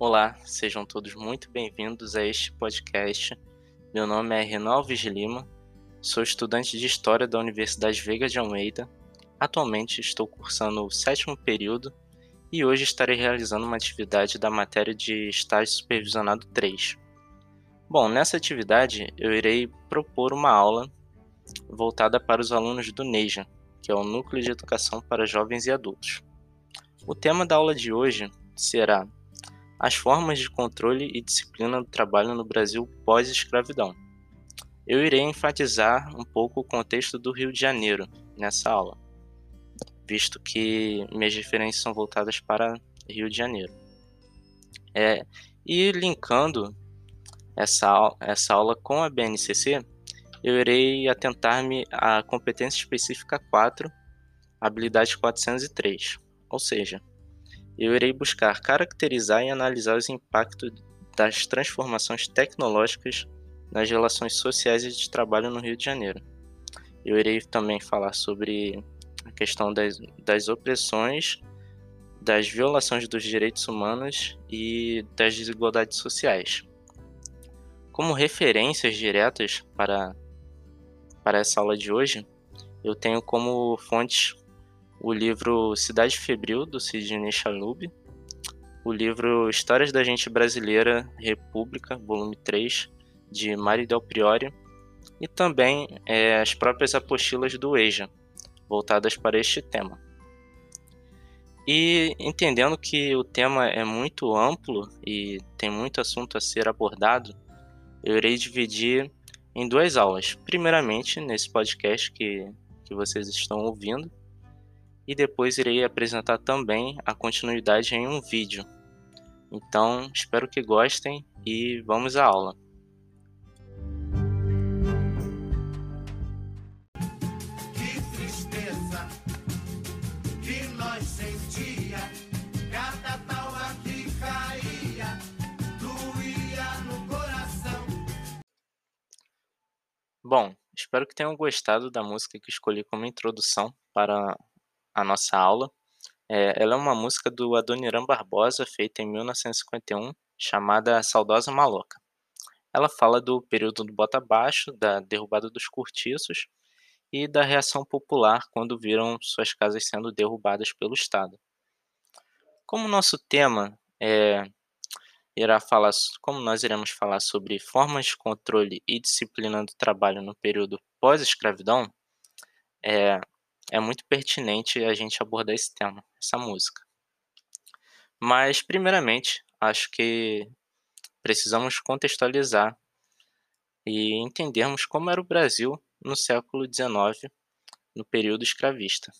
Olá, sejam todos muito bem-vindos a este podcast. Meu nome é Renan Alves Lima, sou estudante de História da Universidade Veiga de Almeida. Atualmente estou cursando o sétimo período e hoje estarei realizando uma atividade da matéria de Estágio Supervisionado 3. Bom, nessa atividade eu irei propor uma aula voltada para os alunos do NEJA, que é o Núcleo de Educação para Jovens e Adultos. O tema da aula de hoje será as formas de controle e disciplina do trabalho no Brasil pós-escravidão. Eu irei enfatizar um pouco o contexto do Rio de Janeiro nessa aula, visto que minhas referências são voltadas para Rio de Janeiro. É, e linkando essa, essa aula com a BNCC, eu irei atentar-me à competência específica 4, habilidade 403, ou seja, eu irei buscar caracterizar e analisar os impactos das transformações tecnológicas nas relações sociais e de trabalho no Rio de Janeiro. Eu irei também falar sobre a questão das, das opressões, das violações dos direitos humanos e das desigualdades sociais. Como referências diretas para, para essa aula de hoje, eu tenho como fontes o livro Cidade Febril, do Sidney Chalub, o livro Histórias da Gente Brasileira, República, volume 3, de Mari Del Priori, e também é, as próprias apostilas do EJA, voltadas para este tema. E entendendo que o tema é muito amplo e tem muito assunto a ser abordado, eu irei dividir em duas aulas. Primeiramente, nesse podcast que, que vocês estão ouvindo, e depois irei apresentar também a continuidade em um vídeo. Então, espero que gostem e vamos à aula. Que tristeza que nós sentia, cada palma que caía, doía no coração. Bom, espero que tenham gostado da música que escolhi como introdução para a nossa aula. É, ela é uma música do Adoniran Barbosa, feita em 1951, chamada Saudosa Maloca. Ela fala do período do bota abaixo, da derrubada dos cortiços e da reação popular quando viram suas casas sendo derrubadas pelo Estado. Como nosso tema é, irá falar, como nós iremos falar sobre formas de controle e disciplina do trabalho no período pós-escravidão, é, é muito pertinente a gente abordar esse tema, essa música. Mas, primeiramente, acho que precisamos contextualizar e entendermos como era o Brasil no século XIX, no período escravista.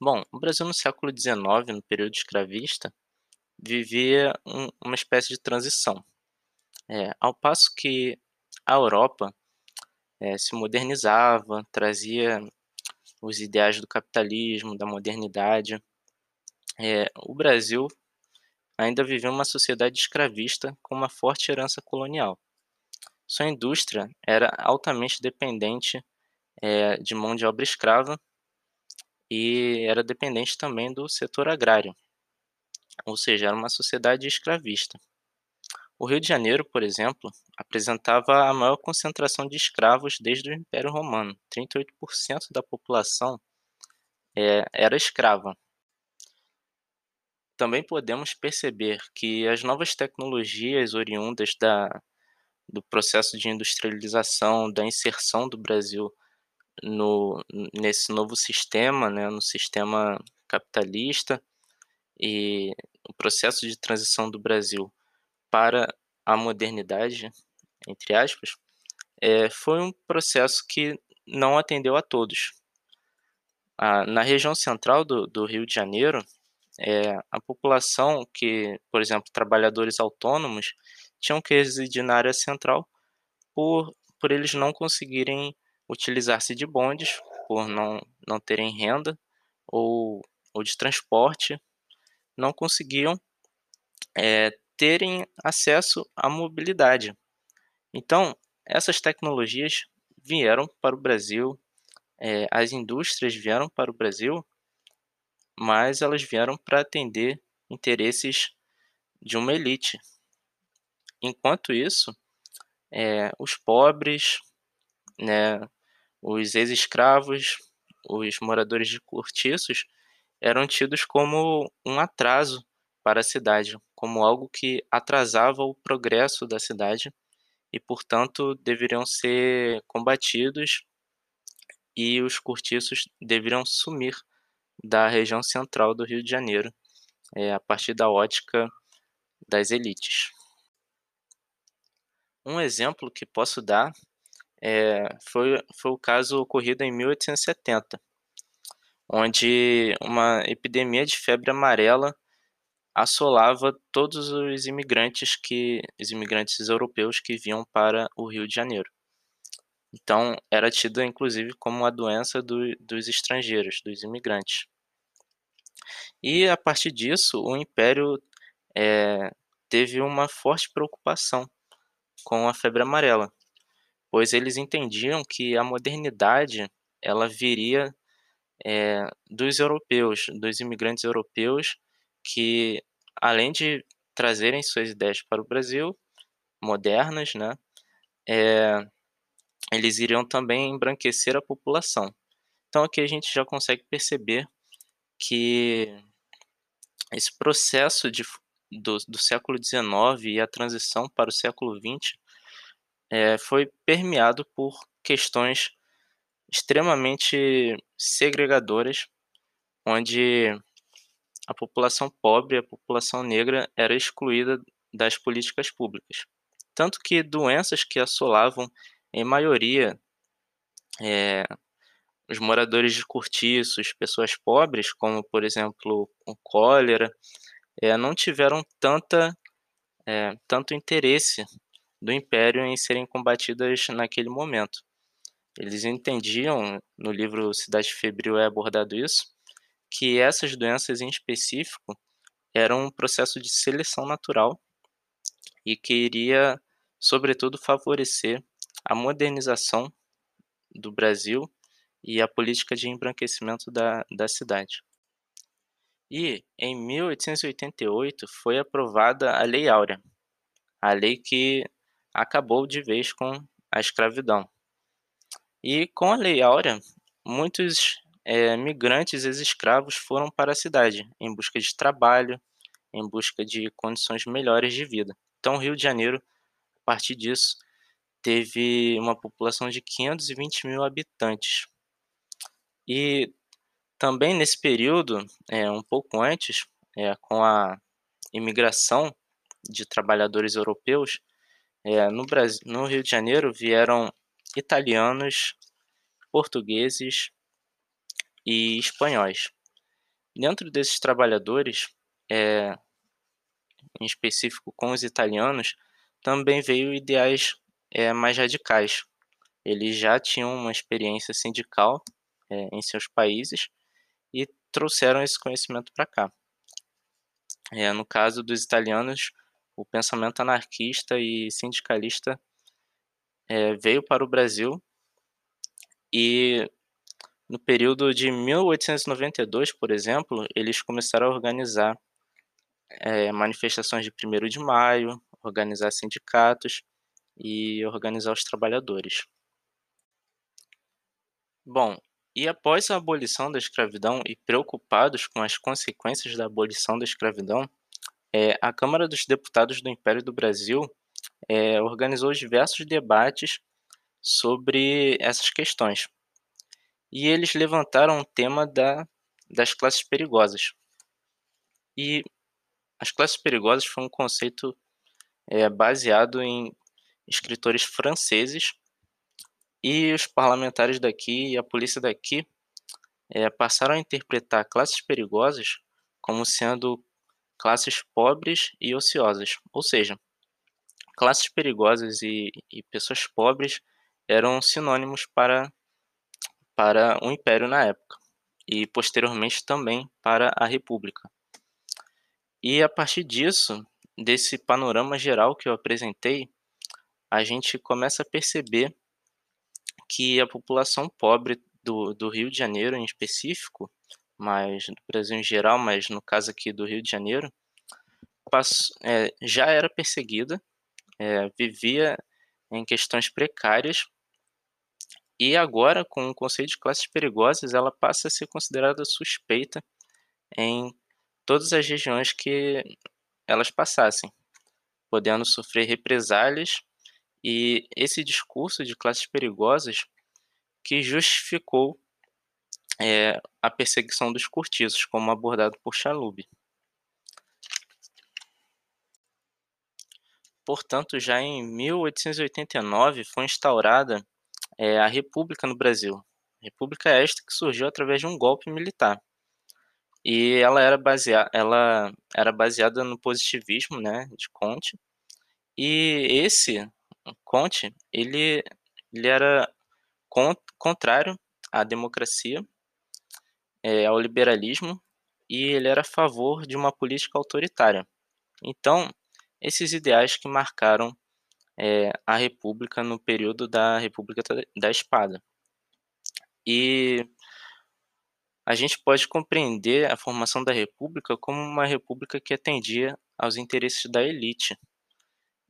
Bom, o Brasil no século XIX, no período escravista, vivia um, uma espécie de transição. É, ao passo que a Europa é, se modernizava, trazia os ideais do capitalismo, da modernidade. É, o Brasil ainda viveu uma sociedade escravista com uma forte herança colonial. Sua indústria era altamente dependente é, de mão de obra escrava e era dependente também do setor agrário, ou seja, era uma sociedade escravista. O Rio de Janeiro, por exemplo, apresentava a maior concentração de escravos desde o Império Romano. 38% da população é, era escrava. Também podemos perceber que as novas tecnologias oriundas da, do processo de industrialização, da inserção do Brasil no, nesse novo sistema, né, no sistema capitalista, e o processo de transição do Brasil para a modernidade, entre aspas, é, foi um processo que não atendeu a todos. Ah, na região central do, do Rio de Janeiro, é, a população que, por exemplo, trabalhadores autônomos, tinham que residir na área central por, por eles não conseguirem utilizar-se de bondes, por não, não terem renda ou, ou de transporte, não conseguiam é, terem acesso à mobilidade. Então, essas tecnologias vieram para o Brasil, é, as indústrias vieram para o Brasil, mas elas vieram para atender interesses de uma elite. Enquanto isso, é, os pobres, né, os ex-escravos, os moradores de cortiços eram tidos como um atraso para a cidade, como algo que atrasava o progresso da cidade e, portanto, deveriam ser combatidos e os cortiços deveriam sumir da região central do Rio de Janeiro, é, a partir da ótica das elites. Um exemplo que posso dar é, foi, foi o caso ocorrido em 1870, onde uma epidemia de febre amarela assolava todos os imigrantes que os imigrantes europeus que vinham para o Rio de Janeiro. Então, era tida inclusive como uma doença do, dos estrangeiros, dos imigrantes. E a partir disso, o Império é, teve uma forte preocupação com a febre amarela, pois eles entendiam que a modernidade ela viria é, dos europeus, dos imigrantes europeus, que além de trazerem suas ideias para o Brasil, modernas, né, é, eles iriam também embranquecer a população. Então aqui a gente já consegue perceber que esse processo de, do, do século XIX e a transição para o século XX é, foi permeado por questões extremamente segregadoras, onde a população pobre, a população negra era excluída das políticas públicas. Tanto que doenças que assolavam, em maioria, é, os moradores de cortiços, pessoas pobres, como por exemplo o cólera, é, não tiveram tanta, é, tanto interesse do Império em serem combatidas naquele momento. Eles entendiam, no livro Cidade Febril é abordado isso, que essas doenças em específico eram um processo de seleção natural e que iria, sobretudo, favorecer a modernização do Brasil e a política de embranquecimento da, da cidade. E, em 1888, foi aprovada a Lei Áurea, a lei que acabou de vez com a escravidão. E com a Lei Áurea, muitos é, migrantes ex-escravos foram para a cidade em busca de trabalho, em busca de condições melhores de vida. Então, Rio de Janeiro, a partir disso, teve uma população de 520 mil habitantes. E também nesse período, é, um pouco antes, é, com a imigração de trabalhadores europeus, é, no, Brasil, no Rio de Janeiro vieram italianos, portugueses e espanhóis. Dentro desses trabalhadores, é, em específico com os italianos, também veio ideais é, mais radicais. Eles já tinham uma experiência sindical é, em seus países e trouxeram esse conhecimento para cá. É, no caso dos italianos, o pensamento anarquista e sindicalista é, veio para o Brasil e no período de 1892, por exemplo, eles começaram a organizar é, manifestações de 1 de maio, organizar sindicatos e organizar os trabalhadores. Bom, e após a abolição da escravidão e preocupados com as consequências da abolição da escravidão, é, a Câmara dos Deputados do Império do Brasil é, organizou diversos debates sobre essas questões. E eles levantaram o tema da, das classes perigosas. E as classes perigosas foi um conceito é, baseado em escritores franceses e os parlamentares daqui e a polícia daqui é, passaram a interpretar classes perigosas como sendo classes pobres e ociosas, ou seja, classes perigosas e, e pessoas pobres eram sinônimos para, para o Império na época e posteriormente também para a República. E a partir disso, desse panorama geral que eu apresentei, a gente começa a perceber que a população pobre do, do Rio de Janeiro em específico mas no Brasil em geral, mas no caso aqui do Rio de Janeiro, passou, é, já era perseguida, é, vivia em questões precárias, e agora, com o conceito de classes perigosas, ela passa a ser considerada suspeita em todas as regiões que elas passassem, podendo sofrer represálias, e esse discurso de classes perigosas que justificou é, a perseguição dos cortiços, como abordado por Chalub. Portanto, já em 1889 foi instaurada é, a República no Brasil. República esta que surgiu através de um golpe militar. E ela era, baseada, ela era baseada no positivismo né, de Comte. E esse Comte, ele, ele era contrário à democracia, é, ao liberalismo, e ele era a favor de uma política autoritária. Então, esses ideais que marcaram é, a República no período da República da Espada. E a gente pode compreender a formação da República como uma república que atendia aos interesses da elite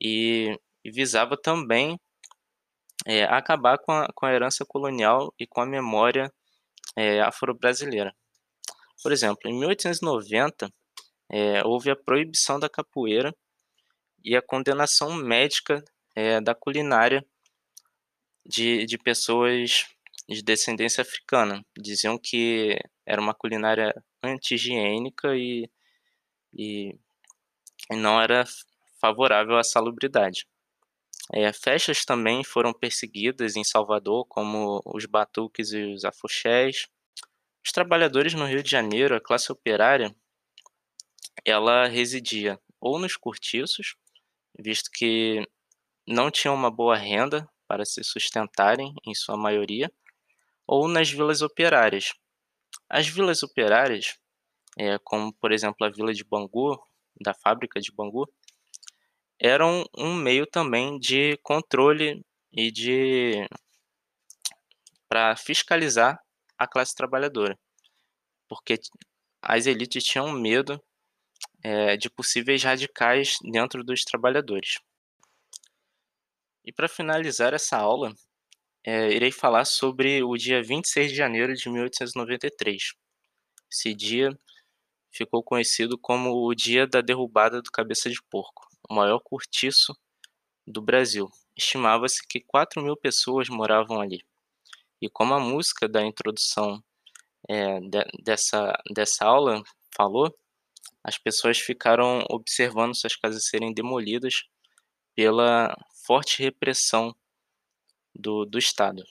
e, e visava também é, acabar com a, com a herança colonial e com a memória é, afro-brasileira. Por exemplo, em 1890, é, houve a proibição da capoeira e a condenação médica é, da culinária de, de pessoas de descendência africana. Diziam que era uma culinária anti-higiênica e, e, e não era favorável à salubridade. É, festas também foram perseguidas em Salvador, como os batuques e os afoxés. Os trabalhadores no Rio de Janeiro, a classe operária, ela residia ou nos cortiços, visto que não tinham uma boa renda para se sustentarem, em sua maioria, ou nas vilas operárias. As vilas operárias, é, como por exemplo a vila de Bangu, da fábrica de Bangu, eram um meio também de controle e de para fiscalizar a classe trabalhadora, porque as elites tinham medo é, de possíveis radicais dentro dos trabalhadores. E para finalizar essa aula, é, irei falar sobre o dia 26 de janeiro de 1893. Esse dia ficou conhecido como o dia da derrubada do Cabeça de Porco o maior cortiço do Brasil. Estimava-se que 4 mil pessoas moravam ali. E como a música da introdução é, de, dessa, dessa aula falou, as pessoas ficaram observando suas casas serem demolidas pela forte repressão do, do Estado.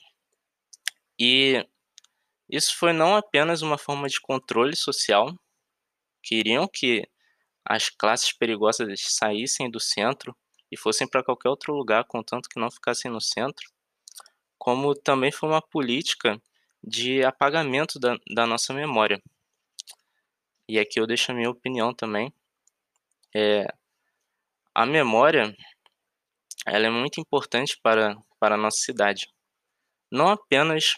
E isso foi não apenas uma forma de controle social, queriam que as classes perigosas saíssem do centro e fossem para qualquer outro lugar, contanto que não ficassem no centro, como também foi uma política de apagamento da, da nossa memória. E aqui eu deixo a minha opinião também. É, a memória ela é muito importante para, para a nossa cidade. Não apenas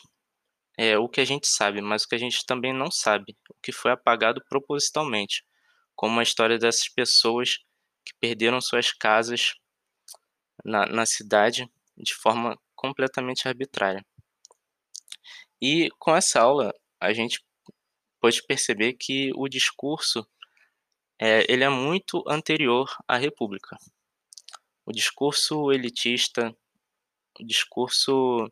é, o que a gente sabe, mas o que a gente também não sabe, o que foi apagado propositalmente como a história dessas pessoas que perderam suas casas na, na cidade de forma completamente arbitrária. E com essa aula, a gente pode perceber que o discurso é, ele é muito anterior à República. O discurso elitista, o discurso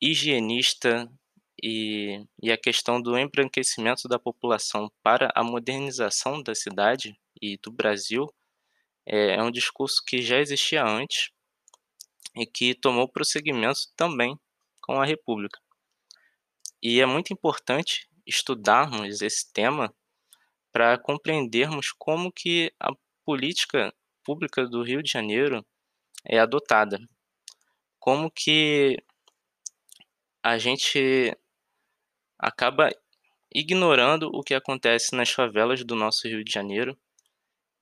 higienista e, e a questão do embranquecimento da população para a modernização da cidade e do Brasil é, é um discurso que já existia antes e que tomou prosseguimento também com a República. E é muito importante estudarmos esse tema para compreendermos como que a política pública do Rio de Janeiro é adotada. Como que a gente acaba ignorando o que acontece nas favelas do nosso Rio de Janeiro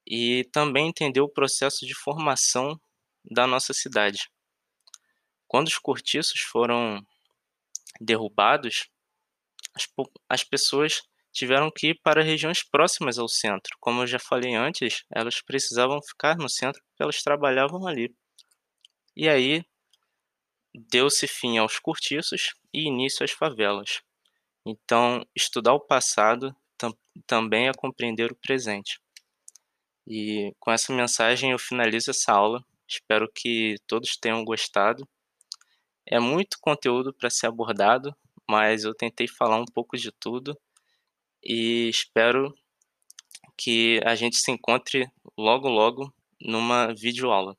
e também entender o processo de formação da nossa cidade. Quando os cortiços foram derrubados, as, as pessoas tiveram que ir para regiões próximas ao centro. Como eu já falei antes, elas precisavam ficar no centro porque elas trabalhavam ali. E aí deu-se fim aos cortiços e início às favelas. Então, estudar o passado tam também é compreender o presente. E com essa mensagem eu finalizo essa aula. Espero que todos tenham gostado. É muito conteúdo para ser abordado, mas eu tentei falar um pouco de tudo e espero que a gente se encontre logo logo numa videoaula.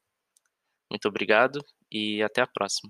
Muito obrigado e até a próxima.